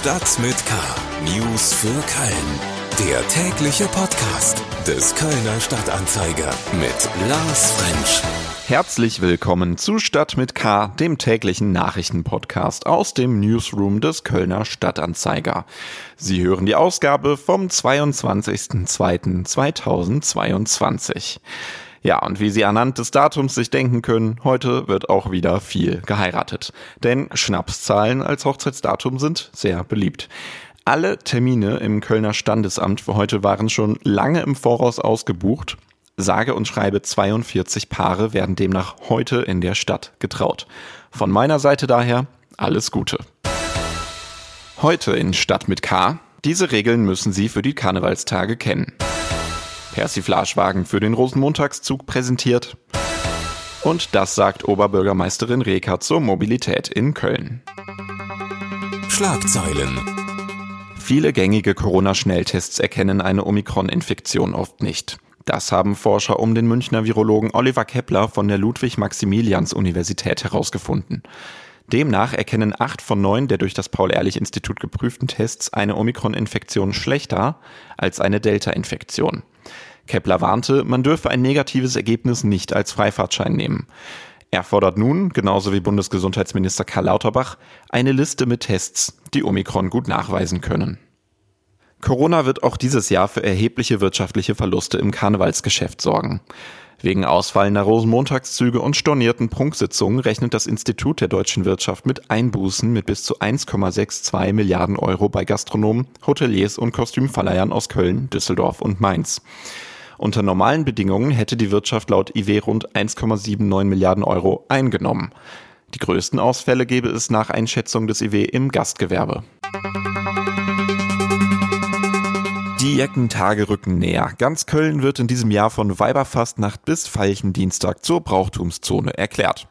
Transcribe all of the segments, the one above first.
Stadt mit K. News für Köln. Der tägliche Podcast des Kölner Stadtanzeiger mit Lars Frensch. Herzlich willkommen zu Stadt mit K, dem täglichen Nachrichtenpodcast aus dem Newsroom des Kölner Stadtanzeiger. Sie hören die Ausgabe vom 22.02.2022. Ja, und wie Sie anhand des Datums sich denken können, heute wird auch wieder viel geheiratet. Denn Schnapszahlen als Hochzeitsdatum sind sehr beliebt. Alle Termine im Kölner Standesamt für heute waren schon lange im Voraus ausgebucht. Sage und schreibe 42 Paare werden demnach heute in der Stadt getraut. Von meiner Seite daher alles Gute. Heute in Stadt mit K. Diese Regeln müssen Sie für die Karnevalstage kennen. Persiflagewagen für den Rosenmontagszug präsentiert. Und das sagt Oberbürgermeisterin Reker zur Mobilität in Köln. Schlagzeilen. Viele gängige Corona-Schnelltests erkennen eine Omikron-Infektion oft nicht. Das haben Forscher um den Münchner Virologen Oliver Kepler von der Ludwig-Maximilians-Universität herausgefunden. Demnach erkennen acht von neun der durch das Paul-Ehrlich-Institut geprüften Tests eine Omikron-Infektion schlechter als eine Delta-Infektion. Kepler warnte, man dürfe ein negatives Ergebnis nicht als Freifahrtschein nehmen. Er fordert nun, genauso wie Bundesgesundheitsminister Karl Lauterbach, eine Liste mit Tests, die Omikron gut nachweisen können. Corona wird auch dieses Jahr für erhebliche wirtschaftliche Verluste im Karnevalsgeschäft sorgen. Wegen ausfallender Rosenmontagszüge und stornierten Prunksitzungen rechnet das Institut der deutschen Wirtschaft mit Einbußen mit bis zu 1,62 Milliarden Euro bei Gastronomen, Hoteliers und Kostümverleihern aus Köln, Düsseldorf und Mainz. Unter normalen Bedingungen hätte die Wirtschaft laut IW rund 1,79 Milliarden Euro eingenommen. Die größten Ausfälle gäbe es nach Einschätzung des IW im Gastgewerbe. Die Jeckentage rücken näher. Ganz Köln wird in diesem Jahr von Weiberfastnacht bis Veilchendienstag zur Brauchtumszone erklärt.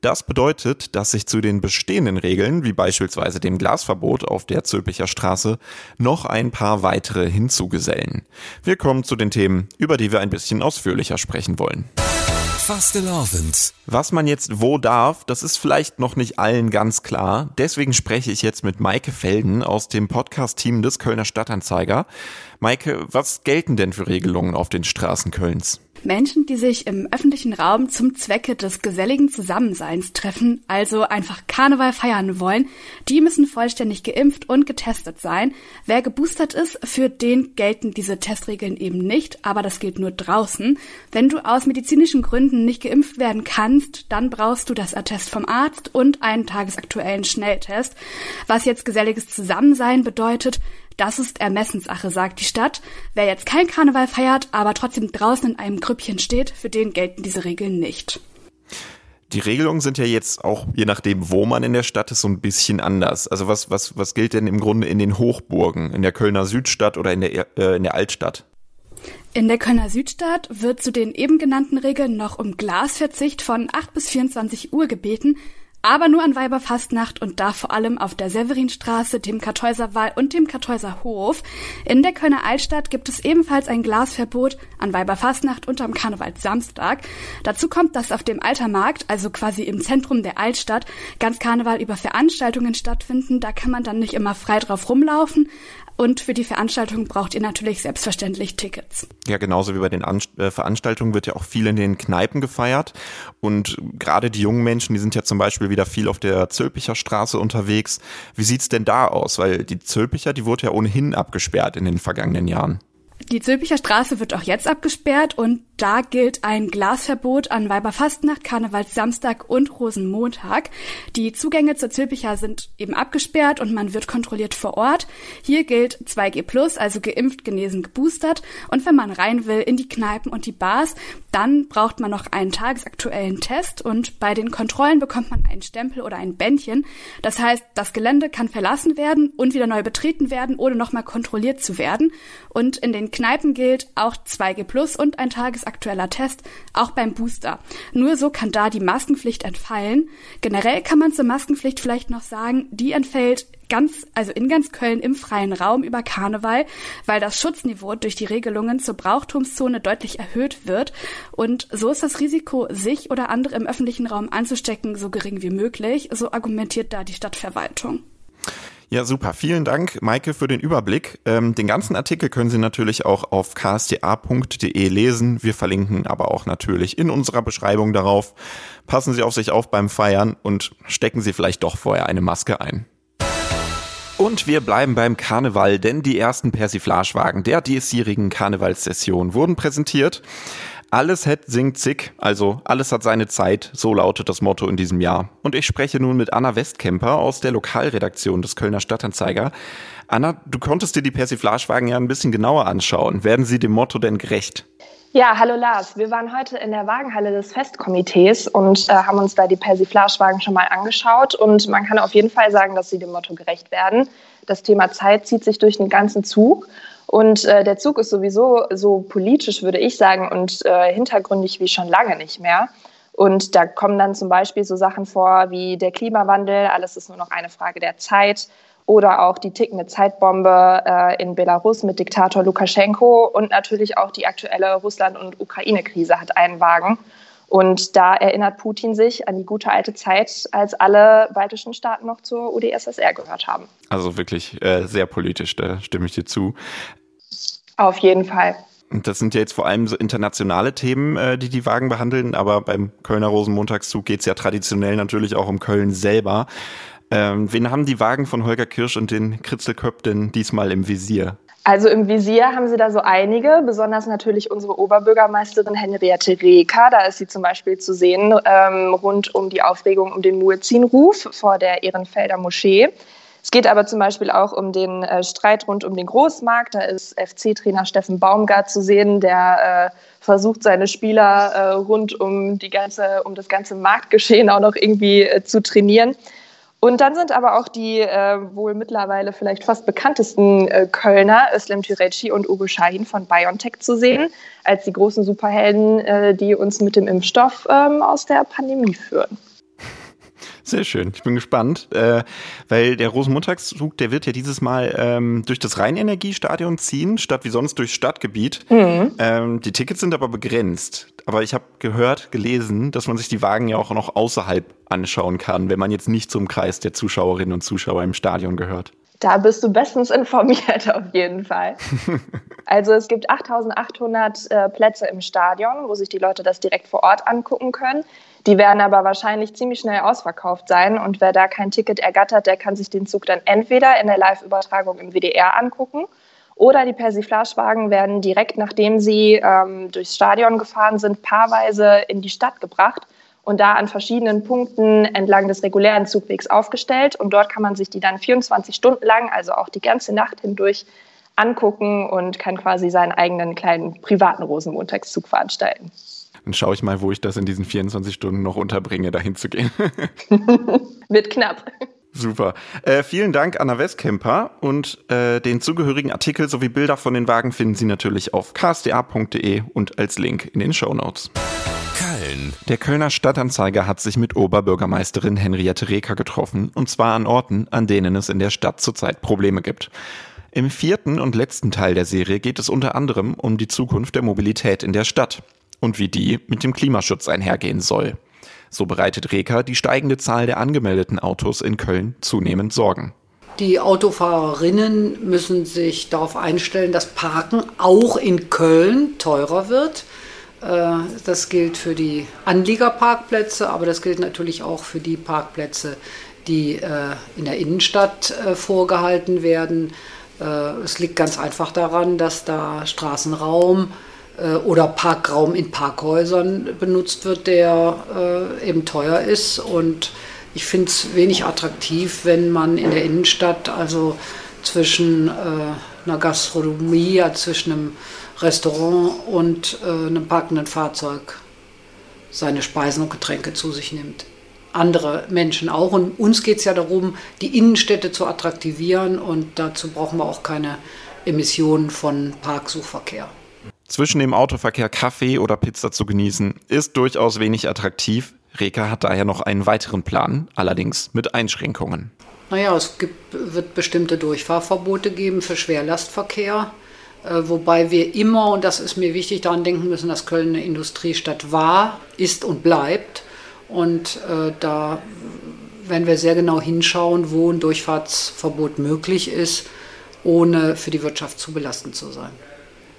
Das bedeutet, dass sich zu den bestehenden Regeln, wie beispielsweise dem Glasverbot auf der Zülpicher Straße, noch ein paar weitere hinzugesellen. Wir kommen zu den Themen, über die wir ein bisschen ausführlicher sprechen wollen. Was man jetzt wo darf, das ist vielleicht noch nicht allen ganz klar. Deswegen spreche ich jetzt mit Maike Felden aus dem Podcast-Team des Kölner Stadtanzeiger. Maike, was gelten denn für Regelungen auf den Straßen Kölns? Menschen, die sich im öffentlichen Raum zum Zwecke des geselligen Zusammenseins treffen, also einfach Karneval feiern wollen, die müssen vollständig geimpft und getestet sein. Wer geboostert ist, für den gelten diese Testregeln eben nicht, aber das gilt nur draußen. Wenn du aus medizinischen Gründen nicht geimpft werden kannst, dann brauchst du das Attest vom Arzt und einen tagesaktuellen Schnelltest. Was jetzt geselliges Zusammensein bedeutet, das ist Ermessenssache, sagt die Stadt. Wer jetzt kein Karneval feiert, aber trotzdem draußen in einem Grüppchen steht, für den gelten diese Regeln nicht. Die Regelungen sind ja jetzt auch, je nachdem, wo man in der Stadt ist, so ein bisschen anders. Also was, was, was gilt denn im Grunde in den Hochburgen, in der Kölner Südstadt oder in der, äh, in der Altstadt? In der Kölner Südstadt wird zu den eben genannten Regeln noch um Glasverzicht von 8 bis 24 Uhr gebeten, aber nur an Weiberfastnacht und da vor allem auf der Severinstraße, dem Kartäuser Wall und dem Kartäuser Hof. In der Kölner Altstadt gibt es ebenfalls ein Glasverbot an Weiberfastnacht und am Karnevalssamstag. Dazu kommt, dass auf dem Altermarkt, also quasi im Zentrum der Altstadt, ganz Karneval über Veranstaltungen stattfinden. Da kann man dann nicht immer frei drauf rumlaufen, und für die Veranstaltung braucht ihr natürlich selbstverständlich Tickets. Ja, genauso wie bei den An äh, Veranstaltungen wird ja auch viel in den Kneipen gefeiert. Und gerade die jungen Menschen, die sind ja zum Beispiel wieder viel auf der Zülpicher Straße unterwegs. Wie sieht's denn da aus? Weil die Zülpicher, die wurde ja ohnehin abgesperrt in den vergangenen Jahren. Die Zülpicher Straße wird auch jetzt abgesperrt und da gilt ein Glasverbot an Weiberfastnacht, Karnevalssamstag und Rosenmontag. Die Zugänge zur Zülpicher sind eben abgesperrt und man wird kontrolliert vor Ort. Hier gilt 2G+, also geimpft, genesen, geboostert. Und wenn man rein will in die Kneipen und die Bars, dann braucht man noch einen tagesaktuellen Test und bei den Kontrollen bekommt man einen Stempel oder ein Bändchen. Das heißt, das Gelände kann verlassen werden und wieder neu betreten werden, ohne nochmal kontrolliert zu werden. Und in den Kneipen gilt auch 2G und ein tagesaktueller Test, auch beim Booster. Nur so kann da die Maskenpflicht entfallen. Generell kann man zur Maskenpflicht vielleicht noch sagen, die entfällt ganz, also in ganz Köln im freien Raum über Karneval, weil das Schutzniveau durch die Regelungen zur Brauchtumszone deutlich erhöht wird. Und so ist das Risiko, sich oder andere im öffentlichen Raum anzustecken, so gering wie möglich. So argumentiert da die Stadtverwaltung. Ja, super. Vielen Dank, Maike, für den Überblick. Ähm, den ganzen Artikel können Sie natürlich auch auf ksta.de lesen. Wir verlinken aber auch natürlich in unserer Beschreibung darauf. Passen Sie auf sich auf beim Feiern und stecken Sie vielleicht doch vorher eine Maske ein. Und wir bleiben beim Karneval, denn die ersten Persiflagewagen der diesjährigen Karnevalssession wurden präsentiert. Alles het singt zick, also alles hat seine Zeit, so lautet das Motto in diesem Jahr. Und ich spreche nun mit Anna Westkemper aus der Lokalredaktion des Kölner Stadtanzeiger. Anna, du konntest dir die Persiflagewagen ja ein bisschen genauer anschauen. Werden sie dem Motto denn gerecht? Ja, hallo Lars. Wir waren heute in der Wagenhalle des Festkomitees und äh, haben uns da die Persiflagewagen schon mal angeschaut. Und man kann auf jeden Fall sagen, dass sie dem Motto gerecht werden. Das Thema Zeit zieht sich durch den ganzen Zug. Und äh, der Zug ist sowieso so politisch, würde ich sagen, und äh, hintergründig wie schon lange nicht mehr. Und da kommen dann zum Beispiel so Sachen vor wie der Klimawandel, alles ist nur noch eine Frage der Zeit. Oder auch die tickende Zeitbombe äh, in Belarus mit Diktator Lukaschenko und natürlich auch die aktuelle Russland- und Ukraine-Krise hat einen Wagen. Und da erinnert Putin sich an die gute alte Zeit, als alle baltischen Staaten noch zur UdSSR gehört haben. Also wirklich äh, sehr politisch, da stimme ich dir zu. Auf jeden Fall. Das sind ja jetzt vor allem so internationale Themen, äh, die die Wagen behandeln, aber beim Kölner Rosenmontagszug geht es ja traditionell natürlich auch um Köln selber. Ähm, wen haben die Wagen von Holger Kirsch und den Kritzelköpp denn diesmal im Visier? Also im Visier haben sie da so einige, besonders natürlich unsere Oberbürgermeisterin Henriette Reker. Da ist sie zum Beispiel zu sehen ähm, rund um die Aufregung um den Muezzinruf vor der Ehrenfelder Moschee. Es geht aber zum Beispiel auch um den äh, Streit rund um den Großmarkt. Da ist FC-Trainer Steffen Baumgart zu sehen, der äh, versucht, seine Spieler äh, rund um, die ganze, um das ganze Marktgeschehen auch noch irgendwie äh, zu trainieren. Und dann sind aber auch die äh, wohl mittlerweile vielleicht fast bekanntesten äh, Kölner, Özlem Türeci und Ugo Shahin von BioNTech zu sehen, als die großen Superhelden, die uns mit dem Impfstoff ähm, aus der Pandemie führen. Sehr schön, ich bin gespannt, äh, weil der Rosenmontagszug, der wird ja dieses Mal ähm, durch das Rheinenergiestadion ziehen, statt wie sonst durchs Stadtgebiet. Mhm. Ähm, die Tickets sind aber begrenzt. Aber ich habe gehört, gelesen, dass man sich die Wagen ja auch noch außerhalb anschauen kann, wenn man jetzt nicht zum Kreis der Zuschauerinnen und Zuschauer im Stadion gehört. Da bist du bestens informiert auf jeden Fall. Also es gibt 8800 äh, Plätze im Stadion, wo sich die Leute das direkt vor Ort angucken können. Die werden aber wahrscheinlich ziemlich schnell ausverkauft sein. Und wer da kein Ticket ergattert, der kann sich den Zug dann entweder in der Live-Übertragung im WDR angucken oder die Persiflagewagen werden direkt nachdem sie ähm, durchs Stadion gefahren sind, paarweise in die Stadt gebracht und da an verschiedenen Punkten entlang des regulären Zugwegs aufgestellt. Und dort kann man sich die dann 24 Stunden lang, also auch die ganze Nacht hindurch, angucken und kann quasi seinen eigenen kleinen privaten Rosenmontagszug veranstalten. Dann schaue ich mal, wo ich das in diesen 24 Stunden noch unterbringe, dahin zu gehen. Wird knapp. Super. Äh, vielen Dank, Anna Westkemper. Und äh, den zugehörigen Artikel sowie Bilder von den Wagen finden Sie natürlich auf ksda.de und als Link in den Show Notes. Köln. Der Kölner Stadtanzeiger hat sich mit Oberbürgermeisterin Henriette Reker getroffen, und zwar an Orten, an denen es in der Stadt zurzeit Probleme gibt. Im vierten und letzten Teil der Serie geht es unter anderem um die Zukunft der Mobilität in der Stadt und wie die mit dem Klimaschutz einhergehen soll. So bereitet Reka die steigende Zahl der angemeldeten Autos in Köln zunehmend Sorgen. Die Autofahrerinnen müssen sich darauf einstellen, dass Parken auch in Köln teurer wird. Äh, das gilt für die Anliegerparkplätze, aber das gilt natürlich auch für die Parkplätze, die äh, in der Innenstadt äh, vorgehalten werden. Es liegt ganz einfach daran, dass da Straßenraum oder Parkraum in Parkhäusern benutzt wird, der äh, eben teuer ist. Und ich finde es wenig attraktiv, wenn man in der Innenstadt, also zwischen äh, einer Gastronomie, ja, zwischen einem Restaurant und äh, einem parkenden Fahrzeug seine Speisen und Getränke zu sich nimmt. Andere Menschen auch. Und uns geht es ja darum, die Innenstädte zu attraktivieren und dazu brauchen wir auch keine Emissionen von Parksuchverkehr. Zwischen dem Autoverkehr Kaffee oder Pizza zu genießen, ist durchaus wenig attraktiv. Reka hat daher noch einen weiteren Plan, allerdings mit Einschränkungen. Naja, es gibt, wird bestimmte Durchfahrverbote geben für Schwerlastverkehr, äh, wobei wir immer, und das ist mir wichtig, daran denken müssen, dass Köln eine Industriestadt war, ist und bleibt. Und äh, da werden wir sehr genau hinschauen, wo ein Durchfahrtsverbot möglich ist, ohne für die Wirtschaft zu belastend zu sein.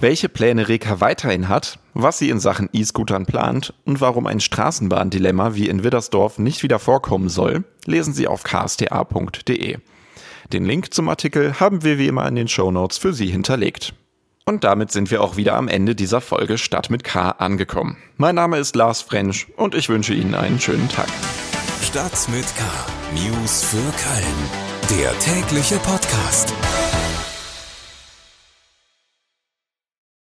Welche Pläne Reka weiterhin hat, was sie in Sachen E-Scootern plant und warum ein Straßenbahndilemma wie in Widdersdorf nicht wieder vorkommen soll, lesen Sie auf ksta.de. Den Link zum Artikel haben wir wie immer in den Show Notes für Sie hinterlegt. Und damit sind wir auch wieder am Ende dieser Folge Stadt mit K angekommen. Mein Name ist Lars Frensch und ich wünsche Ihnen einen schönen Tag. Stadt mit K. News für Köln. Der tägliche Podcast.